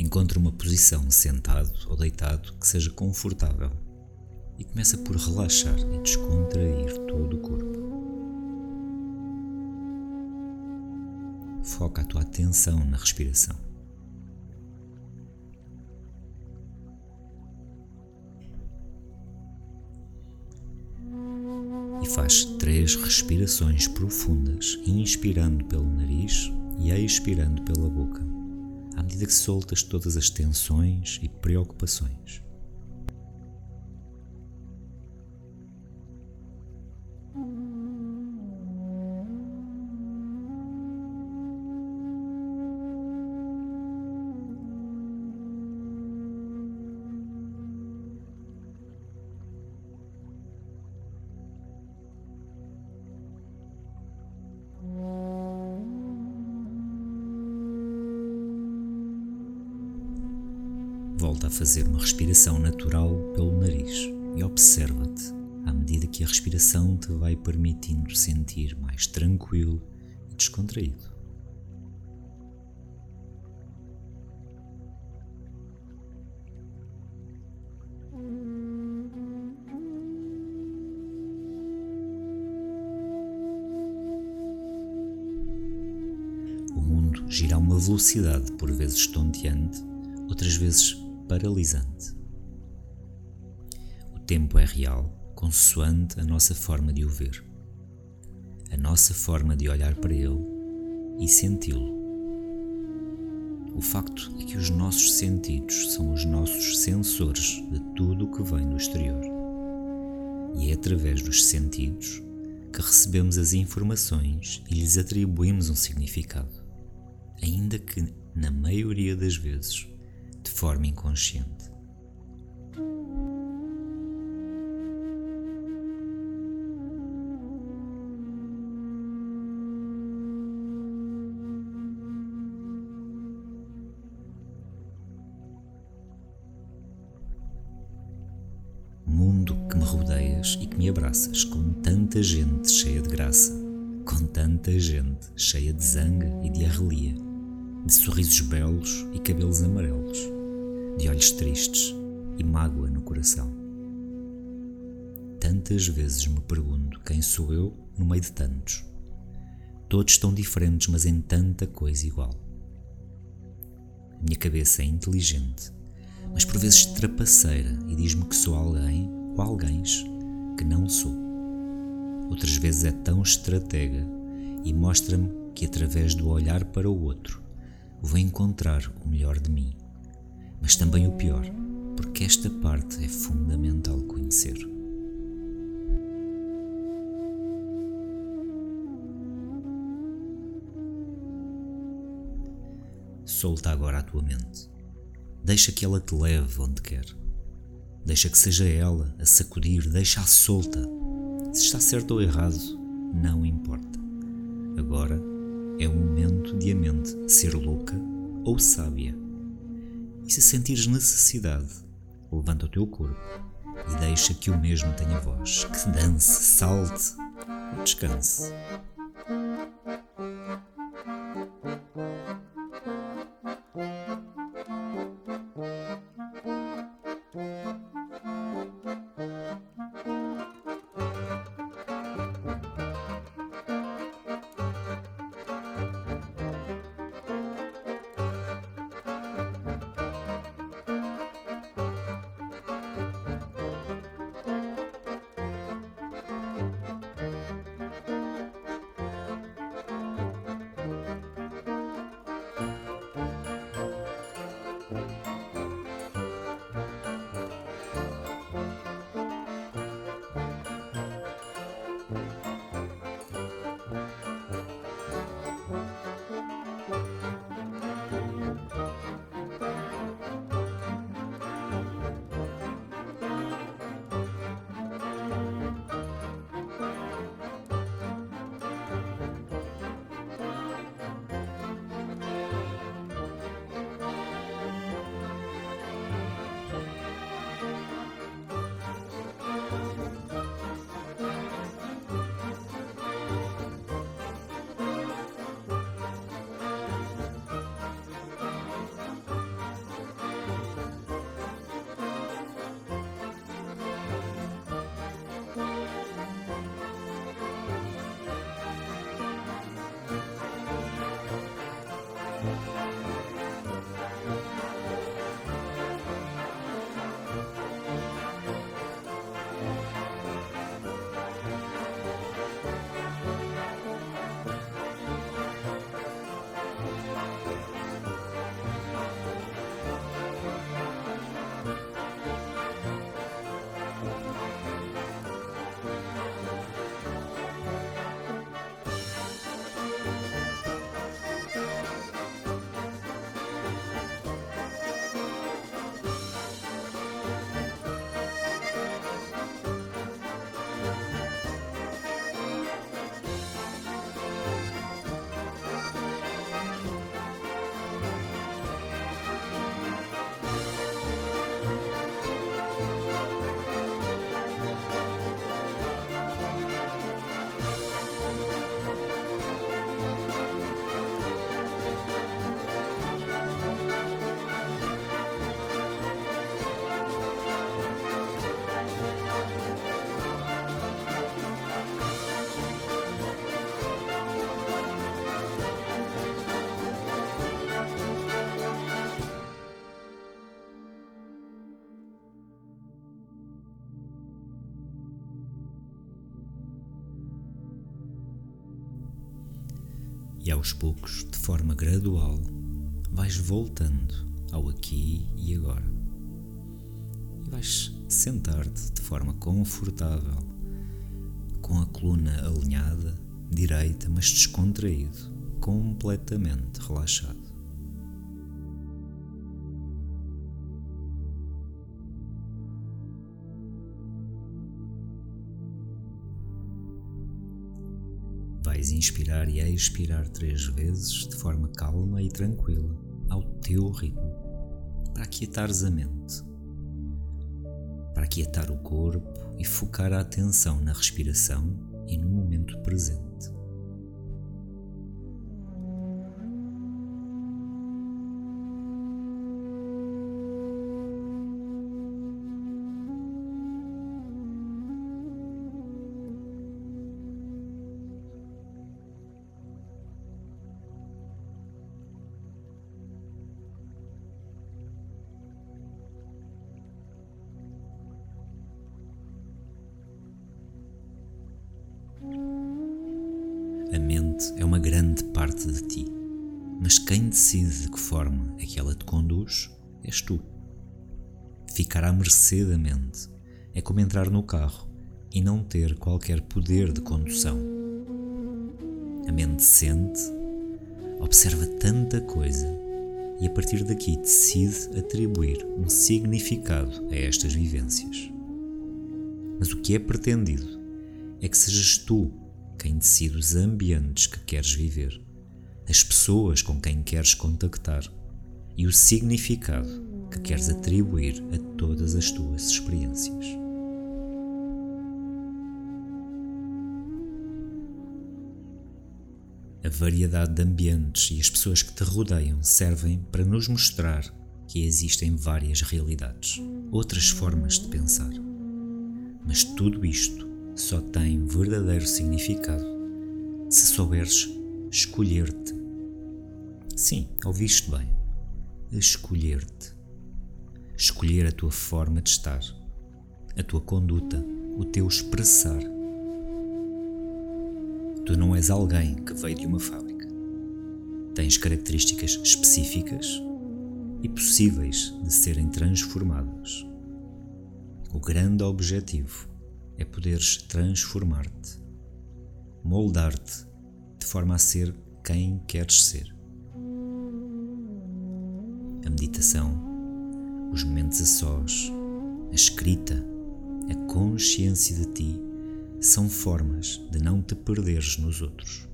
Encontre uma posição sentado ou deitado que seja confortável e começa por relaxar e descontrair todo o corpo. Foca a tua atenção na respiração. E faz três respirações profundas, inspirando pelo nariz e expirando pela boca, à medida que soltas todas as tensões e preocupações. Volta a fazer uma respiração natural pelo nariz e observa-te à medida que a respiração te vai permitindo sentir mais tranquilo e descontraído. O mundo gira a uma velocidade por vezes tonteante, outras vezes paralisante. O tempo é real, consoante a nossa forma de o ver, a nossa forma de olhar para ele e senti-lo. O facto é que os nossos sentidos são os nossos sensores de tudo o que vem do exterior. E é através dos sentidos que recebemos as informações e lhes atribuímos um significado, ainda que, na maioria das vezes, de forma inconsciente. Mundo que me rodeias e que me abraças com tanta gente cheia de graça, com tanta gente cheia de zanga e de arrelia de sorrisos belos e cabelos amarelos, de olhos tristes e mágoa no coração. Tantas vezes me pergunto quem sou eu no meio de tantos. Todos estão diferentes, mas em tanta coisa igual. A minha cabeça é inteligente, mas por vezes trapaceira e diz-me que sou alguém ou alguém que não sou. Outras vezes é tão estratega e mostra-me que através do olhar para o outro vou encontrar o melhor de mim, mas também o pior, porque esta parte é fundamental conhecer. Solta agora a tua mente. Deixa que ela te leve onde quer. Deixa que seja ela a sacudir, deixa-a solta. Se está certo ou errado, não importa. Agora é o momento de a mente ser louca ou sábia. E se sentires necessidade, levanta o teu corpo e deixa que o mesmo tenha voz, que dance, salte ou descanse. E aos poucos, de forma gradual, vais voltando ao aqui e agora. E vais sentar-te de forma confortável, com a coluna alinhada, direita, mas descontraído, completamente relaxado. Inspirar e expirar três vezes de forma calma e tranquila, ao teu ritmo, para aquietares a mente, para aquietar o corpo e focar a atenção na respiração e no momento presente. Mente é uma grande parte de ti, mas quem decide de que forma é que ela te conduz és tu. Ficar à mercê da mente é como entrar no carro e não ter qualquer poder de condução. A mente sente, observa tanta coisa e a partir daqui decide atribuir um significado a estas vivências. Mas o que é pretendido é que sejas tu quem decide os ambientes que queres viver, as pessoas com quem queres contactar e o significado que queres atribuir a todas as tuas experiências. A variedade de ambientes e as pessoas que te rodeiam servem para nos mostrar que existem várias realidades, outras formas de pensar. Mas tudo isto só tem verdadeiro significado se souberes escolher-te. Sim, ouviste bem. Escolher-te. Escolher a tua forma de estar, a tua conduta, o teu expressar. Tu não és alguém que veio de uma fábrica. Tens características específicas e possíveis de serem transformadas. O grande objetivo é poderes transformar-te, moldar-te de forma a ser quem queres ser. A meditação, os momentos a sós, a escrita, a consciência de ti são formas de não te perderes nos outros.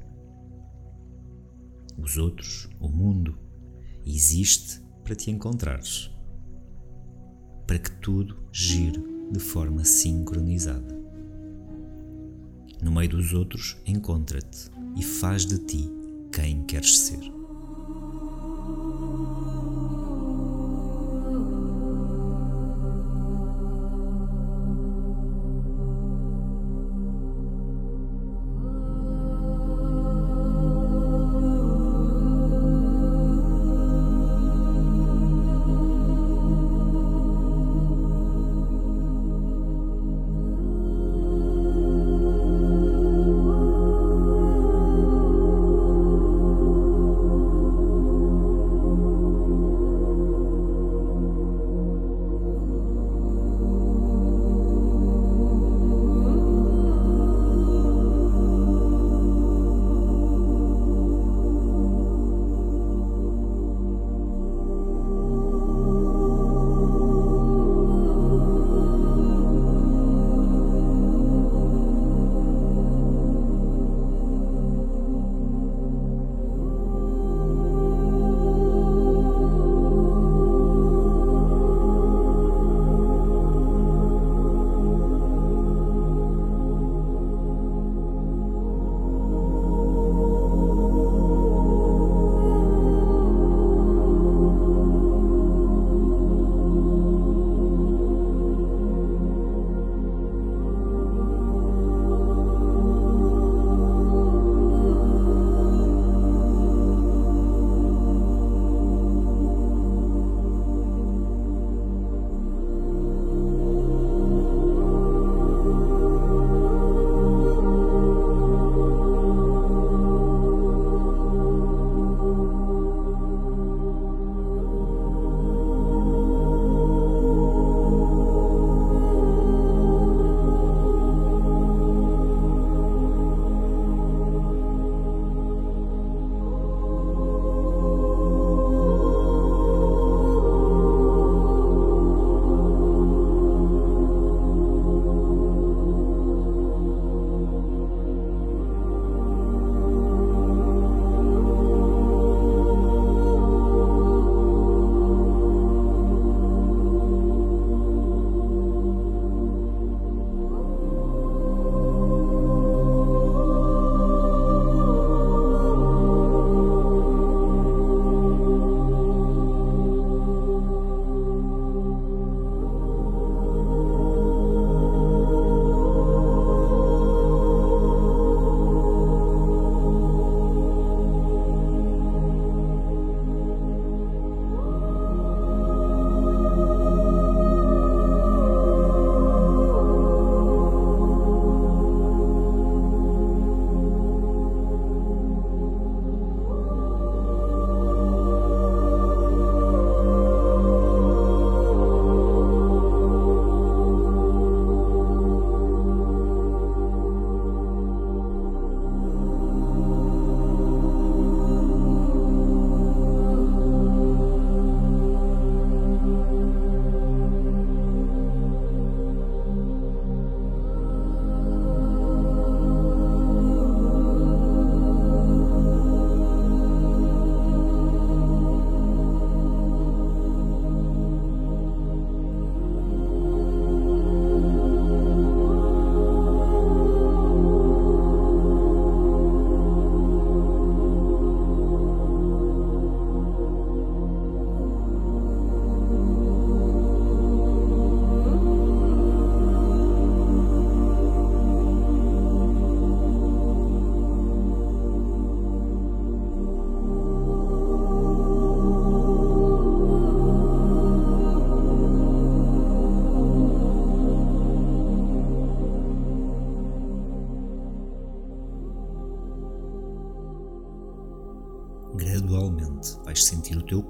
Os outros, o mundo, existe para te encontrares, para que tudo gire de forma sincronizada. No meio dos outros, encontra-te e faz de ti quem queres ser.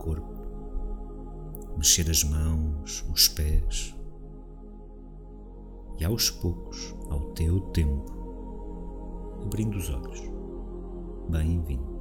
Corpo, mexer as mãos, os pés e aos poucos, ao teu tempo, abrindo os olhos. Bem-vindo.